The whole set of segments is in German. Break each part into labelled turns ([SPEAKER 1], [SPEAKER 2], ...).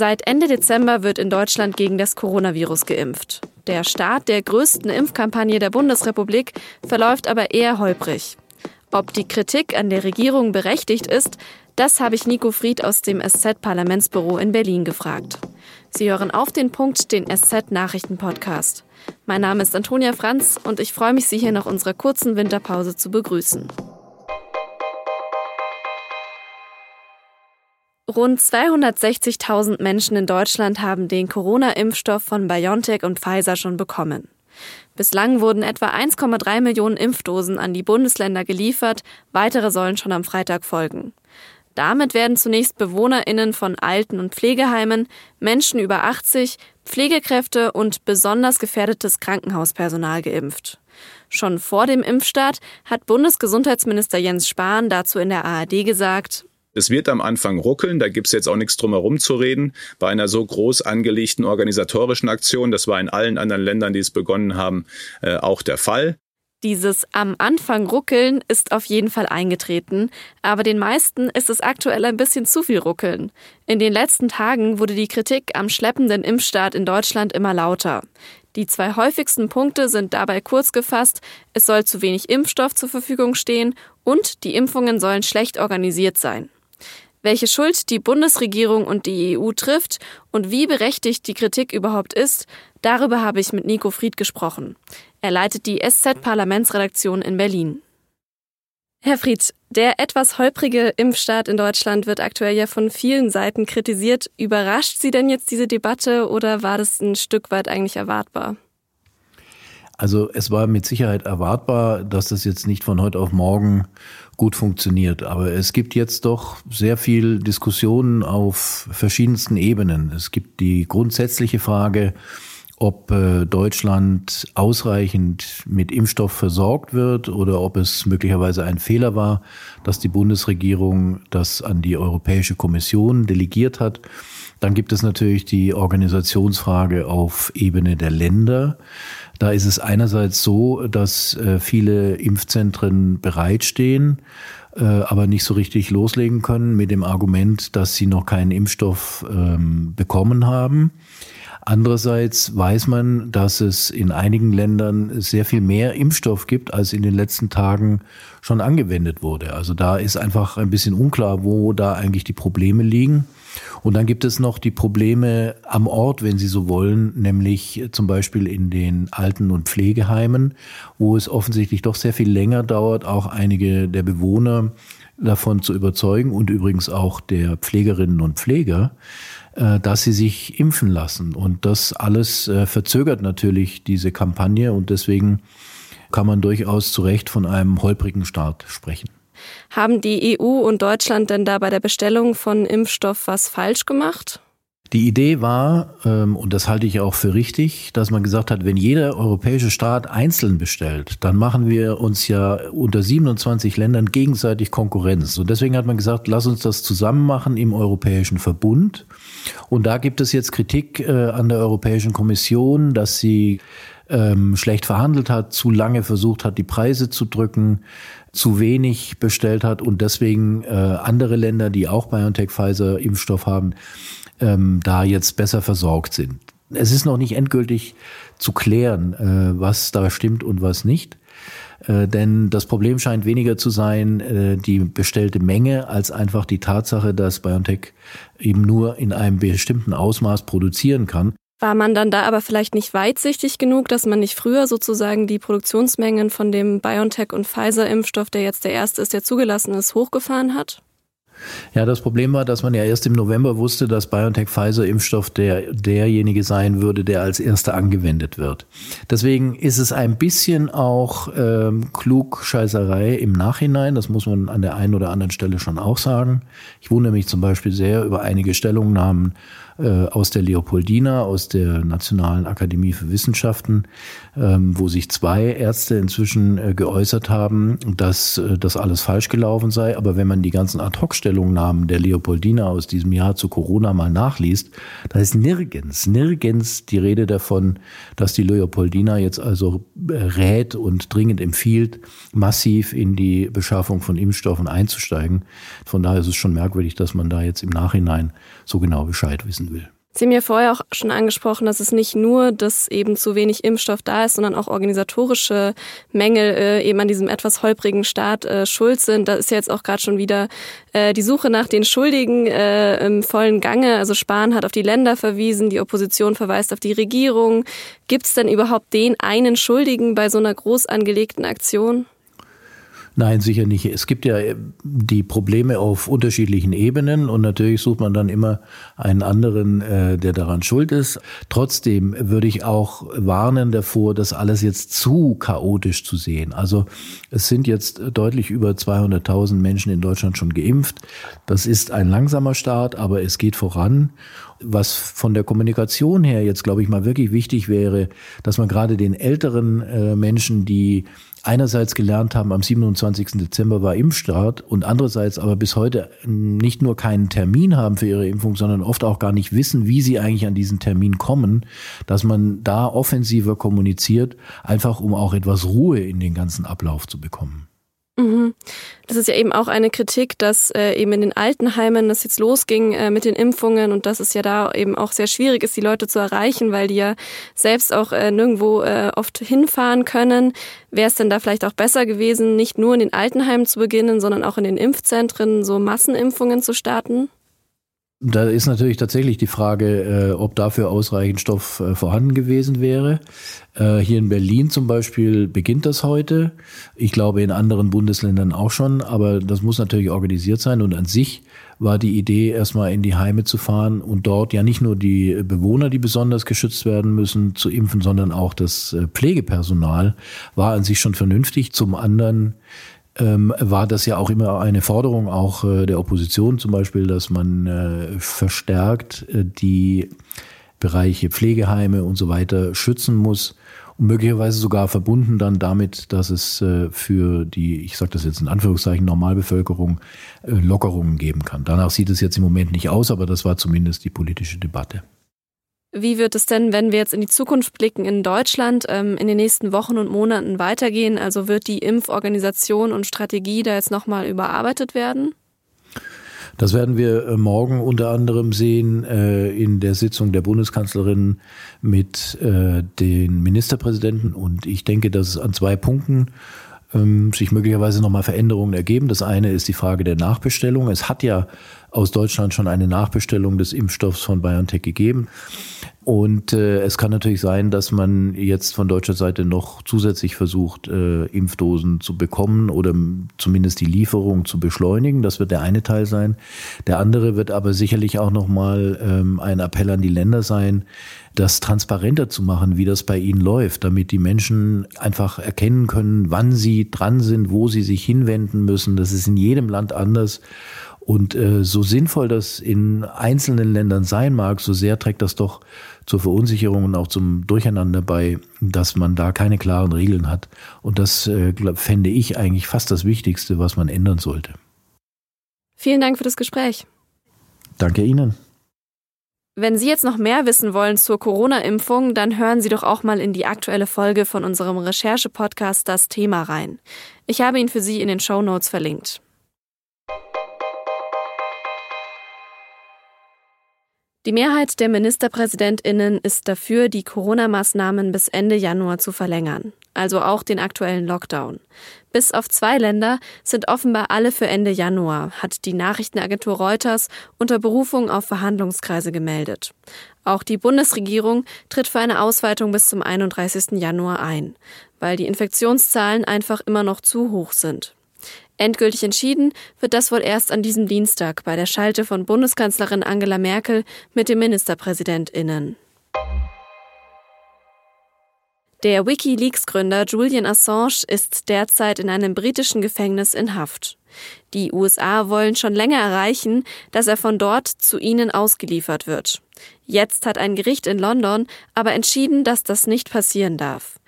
[SPEAKER 1] Seit Ende Dezember wird in Deutschland gegen das Coronavirus geimpft. Der Start der größten Impfkampagne der Bundesrepublik verläuft aber eher holprig. Ob die Kritik an der Regierung berechtigt ist, das habe ich Nico Fried aus dem SZ-Parlamentsbüro in Berlin gefragt. Sie hören auf den Punkt den SZ-Nachrichten-Podcast. Mein Name ist Antonia Franz und ich freue mich, Sie hier nach unserer kurzen Winterpause zu begrüßen. Rund 260.000 Menschen in Deutschland haben den Corona-Impfstoff von BioNTech und Pfizer schon bekommen. Bislang wurden etwa 1,3 Millionen Impfdosen an die Bundesländer geliefert, weitere sollen schon am Freitag folgen. Damit werden zunächst Bewohnerinnen von Alten- und Pflegeheimen, Menschen über 80, Pflegekräfte und besonders gefährdetes Krankenhauspersonal geimpft. Schon vor dem Impfstart hat Bundesgesundheitsminister Jens Spahn dazu in der ARD gesagt,
[SPEAKER 2] es wird am Anfang ruckeln, da gibt's jetzt auch nichts drum herum zu reden. Bei einer so groß angelegten organisatorischen Aktion, das war in allen anderen Ländern, die es begonnen haben, äh, auch der Fall.
[SPEAKER 1] Dieses am Anfang ruckeln ist auf jeden Fall eingetreten, aber den meisten ist es aktuell ein bisschen zu viel ruckeln. In den letzten Tagen wurde die Kritik am schleppenden Impfstart in Deutschland immer lauter. Die zwei häufigsten Punkte sind dabei kurz gefasst, es soll zu wenig Impfstoff zur Verfügung stehen und die Impfungen sollen schlecht organisiert sein. Welche Schuld die Bundesregierung und die EU trifft und wie berechtigt die Kritik überhaupt ist, darüber habe ich mit Nico Fried gesprochen. Er leitet die SZ-Parlamentsredaktion in Berlin. Herr Fried, der etwas holprige Impfstart in Deutschland wird aktuell ja von vielen Seiten kritisiert. Überrascht Sie denn jetzt diese Debatte oder war das ein Stück weit eigentlich erwartbar?
[SPEAKER 3] Also es war mit Sicherheit erwartbar, dass das jetzt nicht von heute auf morgen gut funktioniert. Aber es gibt jetzt doch sehr viel Diskussionen auf verschiedensten Ebenen. Es gibt die grundsätzliche Frage, ob äh, Deutschland ausreichend mit Impfstoff versorgt wird oder ob es möglicherweise ein Fehler war, dass die Bundesregierung das an die Europäische Kommission delegiert hat. Dann gibt es natürlich die Organisationsfrage auf Ebene der Länder. Da ist es einerseits so, dass äh, viele Impfzentren bereitstehen, äh, aber nicht so richtig loslegen können mit dem Argument, dass sie noch keinen Impfstoff ähm, bekommen haben. Andererseits weiß man, dass es in einigen Ländern sehr viel mehr Impfstoff gibt, als in den letzten Tagen schon angewendet wurde. Also da ist einfach ein bisschen unklar, wo da eigentlich die Probleme liegen. Und dann gibt es noch die Probleme am Ort, wenn Sie so wollen, nämlich zum Beispiel in den Alten- und Pflegeheimen, wo es offensichtlich doch sehr viel länger dauert, auch einige der Bewohner davon zu überzeugen und übrigens auch der Pflegerinnen und Pfleger, äh, dass sie sich impfen lassen. Und das alles äh, verzögert natürlich diese Kampagne und deswegen kann man durchaus zu Recht von einem holprigen Start sprechen.
[SPEAKER 1] Haben die EU und Deutschland denn da bei der Bestellung von Impfstoff was falsch gemacht?
[SPEAKER 3] Die Idee war, ähm, und das halte ich auch für richtig, dass man gesagt hat, wenn jeder europäische Staat einzeln bestellt, dann machen wir uns ja unter 27 Ländern gegenseitig Konkurrenz. Und deswegen hat man gesagt, lass uns das zusammen machen im Europäischen Verbund. Und da gibt es jetzt Kritik äh, an der Europäischen Kommission, dass sie ähm, schlecht verhandelt hat, zu lange versucht hat, die Preise zu drücken, zu wenig bestellt hat und deswegen äh, andere Länder, die auch BioNTech Pfizer Impfstoff haben, ähm, da jetzt besser versorgt sind. Es ist noch nicht endgültig zu klären, äh, was da stimmt und was nicht. Äh, denn das Problem scheint weniger zu sein, äh, die bestellte Menge, als einfach die Tatsache, dass BioNTech eben nur in einem bestimmten Ausmaß produzieren kann.
[SPEAKER 1] War man dann da aber vielleicht nicht weitsichtig genug, dass man nicht früher sozusagen die Produktionsmengen von dem BioNTech und Pfizer-Impfstoff, der jetzt der erste ist, der zugelassen ist, hochgefahren hat?
[SPEAKER 3] Ja, das Problem war, dass man ja erst im November wusste, dass BioNTech-Pfizer-Impfstoff der, derjenige sein würde, der als erster angewendet wird. Deswegen ist es ein bisschen auch ähm, Klugscheißerei im Nachhinein. Das muss man an der einen oder anderen Stelle schon auch sagen. Ich wundere mich zum Beispiel sehr über einige Stellungnahmen aus der Leopoldina, aus der Nationalen Akademie für Wissenschaften, ähm, wo sich zwei Ärzte inzwischen äh, geäußert haben, dass äh, das alles falsch gelaufen sei. Aber wenn man die ganzen Ad-Hoc-Stellungnahmen der Leopoldina aus diesem Jahr zu Corona mal nachliest, da ist nirgends, nirgends die Rede davon, dass die Leopoldina jetzt also rät und dringend empfiehlt, massiv in die Beschaffung von Impfstoffen einzusteigen. Von daher ist es schon merkwürdig, dass man da jetzt im Nachhinein so genau Bescheid wissen will.
[SPEAKER 1] Sie haben ja vorher auch schon angesprochen, dass es nicht nur, dass eben zu wenig Impfstoff da ist, sondern auch organisatorische Mängel äh, eben an diesem etwas holprigen Start äh, schuld sind. Da ist ja jetzt auch gerade schon wieder äh, die Suche nach den Schuldigen äh, im vollen Gange. Also Spahn hat auf die Länder verwiesen, die Opposition verweist auf die Regierung. Gibt es denn überhaupt den einen Schuldigen bei so einer groß angelegten Aktion?
[SPEAKER 3] Nein, sicher nicht. Es gibt ja äh, die Probleme auf unterschiedlichen Ebenen und natürlich sucht man dann immer einen anderen, äh, der daran schuld ist. Trotzdem würde ich auch warnen davor, das alles jetzt zu chaotisch zu sehen. Also es sind jetzt deutlich über 200.000 Menschen in Deutschland schon geimpft. Das ist ein langsamer Start, aber es geht voran. Was von der Kommunikation her jetzt, glaube ich, mal wirklich wichtig wäre, dass man gerade den älteren äh, Menschen, die einerseits gelernt haben, am 27. Dezember war Impfstart und andererseits aber bis heute nicht nur keinen Termin haben für ihre Impfung, sondern oft auch gar nicht wissen, wie sie eigentlich an diesen Termin kommen, dass man da offensiver kommuniziert, einfach um auch etwas Ruhe in den ganzen Ablauf zu bekommen.
[SPEAKER 1] Mhm. Das ist ja eben auch eine Kritik, dass äh, eben in den Altenheimen das jetzt losging äh, mit den Impfungen und dass es ja da eben auch sehr schwierig ist, die Leute zu erreichen, weil die ja selbst auch äh, nirgendwo äh, oft hinfahren können. Wäre es denn da vielleicht auch besser gewesen, nicht nur in den Altenheimen zu beginnen, sondern auch in den Impfzentren so Massenimpfungen zu starten?
[SPEAKER 3] Da ist natürlich tatsächlich die Frage, äh, ob dafür ausreichend Stoff äh, vorhanden gewesen wäre. Äh, hier in Berlin zum Beispiel beginnt das heute. Ich glaube in anderen Bundesländern auch schon, aber das muss natürlich organisiert sein. Und an sich war die Idee, erstmal in die Heime zu fahren und dort ja nicht nur die Bewohner, die besonders geschützt werden müssen, zu impfen, sondern auch das Pflegepersonal war an sich schon vernünftig. Zum anderen ähm, war das ja auch immer eine Forderung auch äh, der Opposition zum Beispiel, dass man äh, verstärkt äh, die Bereiche Pflegeheime und so weiter schützen muss und möglicherweise sogar verbunden dann damit, dass es äh, für die, ich sage das jetzt in Anführungszeichen, Normalbevölkerung äh, Lockerungen geben kann. Danach sieht es jetzt im Moment nicht aus, aber das war zumindest die politische Debatte.
[SPEAKER 1] Wie wird es denn, wenn wir jetzt in die Zukunft blicken, in Deutschland ähm, in den nächsten Wochen und Monaten weitergehen? Also wird die Impforganisation und Strategie da jetzt nochmal überarbeitet werden?
[SPEAKER 3] Das werden wir äh, morgen unter anderem sehen äh, in der Sitzung der Bundeskanzlerin mit äh, den Ministerpräsidenten. Und ich denke, dass es an zwei Punkten ähm, sich möglicherweise nochmal Veränderungen ergeben. Das eine ist die Frage der Nachbestellung. Es hat ja aus Deutschland schon eine Nachbestellung des Impfstoffs von BioNTech gegeben. Und äh, es kann natürlich sein, dass man jetzt von deutscher Seite noch zusätzlich versucht, äh, Impfdosen zu bekommen oder zumindest die Lieferung zu beschleunigen. Das wird der eine Teil sein. Der andere wird aber sicherlich auch nochmal ähm, ein Appell an die Länder sein, das transparenter zu machen, wie das bei ihnen läuft, damit die Menschen einfach erkennen können, wann sie dran sind, wo sie sich hinwenden müssen. Das ist in jedem Land anders. Und äh, so sinnvoll das in einzelnen Ländern sein mag, so sehr trägt das doch zur Verunsicherung und auch zum Durcheinander bei, dass man da keine klaren Regeln hat. Und das äh, fände ich eigentlich fast das Wichtigste, was man ändern sollte.
[SPEAKER 1] Vielen Dank für das Gespräch.
[SPEAKER 3] Danke Ihnen.
[SPEAKER 1] Wenn Sie jetzt noch mehr wissen wollen zur Corona-Impfung, dann hören Sie doch auch mal in die aktuelle Folge von unserem Recherche-Podcast Das Thema rein. Ich habe ihn für Sie in den Show Notes verlinkt. Die Mehrheit der Ministerpräsidentinnen ist dafür, die Corona-Maßnahmen bis Ende Januar zu verlängern, also auch den aktuellen Lockdown. Bis auf zwei Länder sind offenbar alle für Ende Januar, hat die Nachrichtenagentur Reuters unter Berufung auf Verhandlungskreise gemeldet. Auch die Bundesregierung tritt für eine Ausweitung bis zum 31. Januar ein, weil die Infektionszahlen einfach immer noch zu hoch sind. Endgültig entschieden wird das wohl erst an diesem Dienstag bei der Schalte von Bundeskanzlerin Angela Merkel mit den Ministerpräsidentinnen. Der Wikileaks-Gründer Julian Assange ist derzeit in einem britischen Gefängnis in Haft. Die USA wollen schon länger erreichen, dass er von dort zu ihnen ausgeliefert wird. Jetzt hat ein Gericht in London aber entschieden, dass das nicht passieren darf.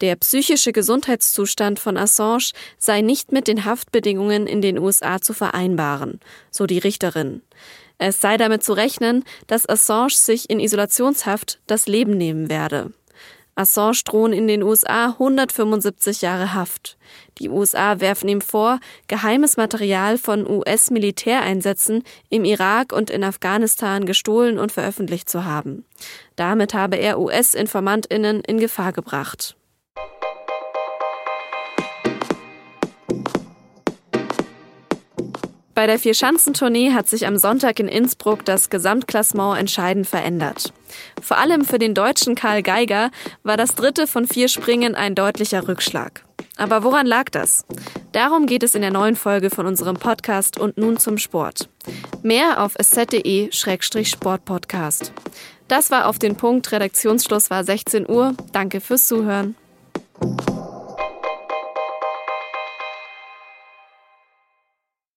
[SPEAKER 1] Der psychische Gesundheitszustand von Assange sei nicht mit den Haftbedingungen in den USA zu vereinbaren, so die Richterin. Es sei damit zu rechnen, dass Assange sich in Isolationshaft das Leben nehmen werde. Assange drohen in den USA 175 Jahre Haft. Die USA werfen ihm vor, geheimes Material von US-Militäreinsätzen im Irak und in Afghanistan gestohlen und veröffentlicht zu haben. Damit habe er US-Informantinnen in Gefahr gebracht. Bei der Vierschanzentournee hat sich am Sonntag in Innsbruck das Gesamtklassement entscheidend verändert. Vor allem für den deutschen Karl Geiger war das dritte von vier Springen ein deutlicher Rückschlag. Aber woran lag das? Darum geht es in der neuen Folge von unserem Podcast und nun zum Sport. Mehr auf sz.de-sportpodcast. Das war auf den Punkt. Redaktionsschluss war 16 Uhr. Danke fürs Zuhören.